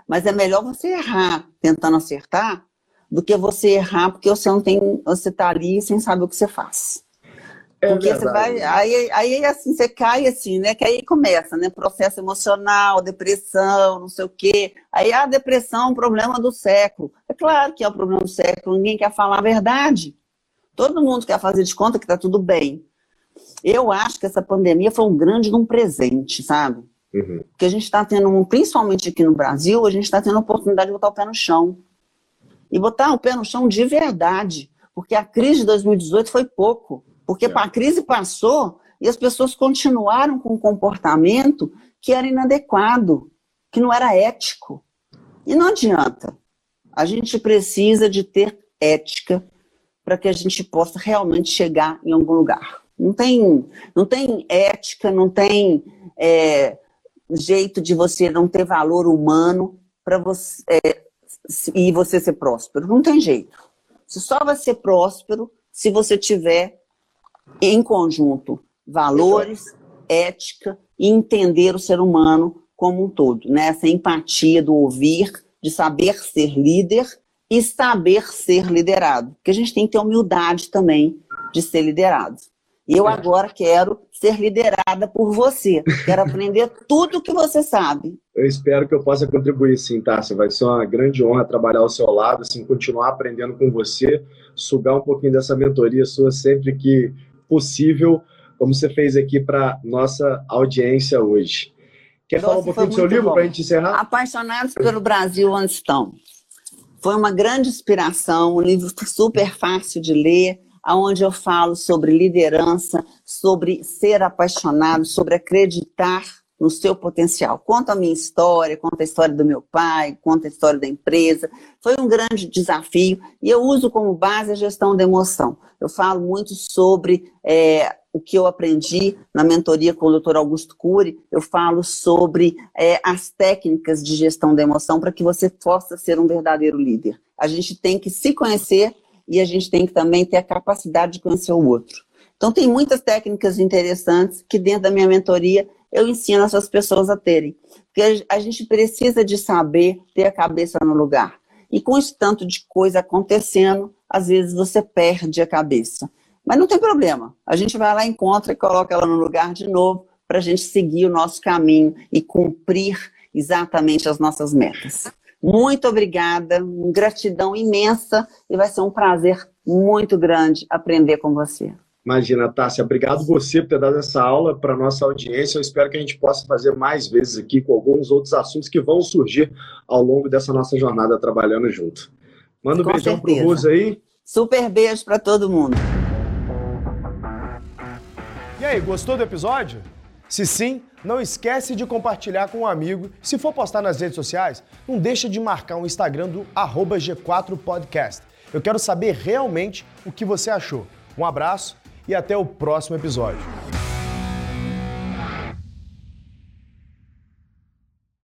Mas é melhor você errar tentando acertar do que você errar porque você não tem, você tá ali sem saber o que você faz. É Porque você verdade. vai, aí, aí assim, você cai assim, né? Que aí começa, né? Processo emocional, depressão, não sei o quê. Aí a depressão é um problema do século. É claro que é o problema do século, ninguém quer falar a verdade. Todo mundo quer fazer de conta que tá tudo bem. Eu acho que essa pandemia foi um grande um presente, sabe? Uhum. Porque a gente está tendo, um- principalmente aqui no Brasil, a gente está tendo a oportunidade de botar o pé no chão. E botar o pé no chão de verdade. Porque a crise de 2018 foi pouco. Porque É. a crise passou e as pessoas continuaram com um comportamento que era inadequado, que não era ético. E não adianta. A gente precisa de ter ética para que a gente possa realmente chegar em algum lugar. Não tem, não tem ética, não tem é, jeito de você não ter valor humano para você é, e você ser próspero. Não tem jeito. Você só vai ser próspero se você tiver em conjunto valores, ética e entender o ser humano como um todo, né? Essa empatia do ouvir, de saber ser líder e saber ser liderado. Porque a gente tem que ter humildade também de ser liderado. Eu agora quero ser liderada por você. Quero aprender tudo que você sabe. Eu espero que eu possa contribuir sim, Tássia. Vai ser uma grande honra trabalhar ao seu lado, assim, continuar aprendendo com você, sugar um pouquinho dessa mentoria sua sempre que possível, como você fez aqui para nossa audiência hoje. Quer falar um pouquinho do seu livro para a gente encerrar? Apaixonados pelo Brasil onde estão. Foi uma grande inspiração, um livro super fácil de ler, aonde eu falo sobre liderança, sobre ser apaixonado, sobre acreditar no seu potencial. Conto a minha história, conto a história do meu pai, conto a história da empresa. Foi um grande desafio e eu uso como base a gestão da emoção. Eu falo muito sobre é, o que eu aprendi na mentoria com o Dr. Augusto Cury. Eu falo sobre é, as técnicas de gestão da emoção para que você possa ser um verdadeiro líder. A gente tem que se conhecer e a gente tem que também ter a capacidade de conhecer o outro. Então, tem muitas técnicas interessantes que dentro da minha mentoria eu ensino essas pessoas a terem. Porque a gente precisa de saber ter a cabeça no lugar. E com esse tanto de coisa acontecendo, às vezes você perde a cabeça. Mas não tem problema. A gente vai lá, encontra e coloca ela no lugar de novo para a gente seguir o nosso caminho e cumprir exatamente as nossas metas. Muito obrigada, gratidão imensa e vai ser um prazer muito grande aprender com você. Imagina, Tássia, obrigado você por ter dado essa aula para nossa audiência. Eu espero que a gente possa fazer mais vezes aqui com alguns outros assuntos que vão surgir ao longo dessa nossa jornada trabalhando junto. Manda um Com beijão certeza. pro Russo aí. Super beijo para todo mundo. E aí, gostou do episódio? Se sim, não esquece de compartilhar com um amigo. Se for postar nas redes sociais, não deixa de marcar o Instagram do arroba G4podcast. Eu quero saber realmente o que você achou. Um abraço e até o próximo episódio.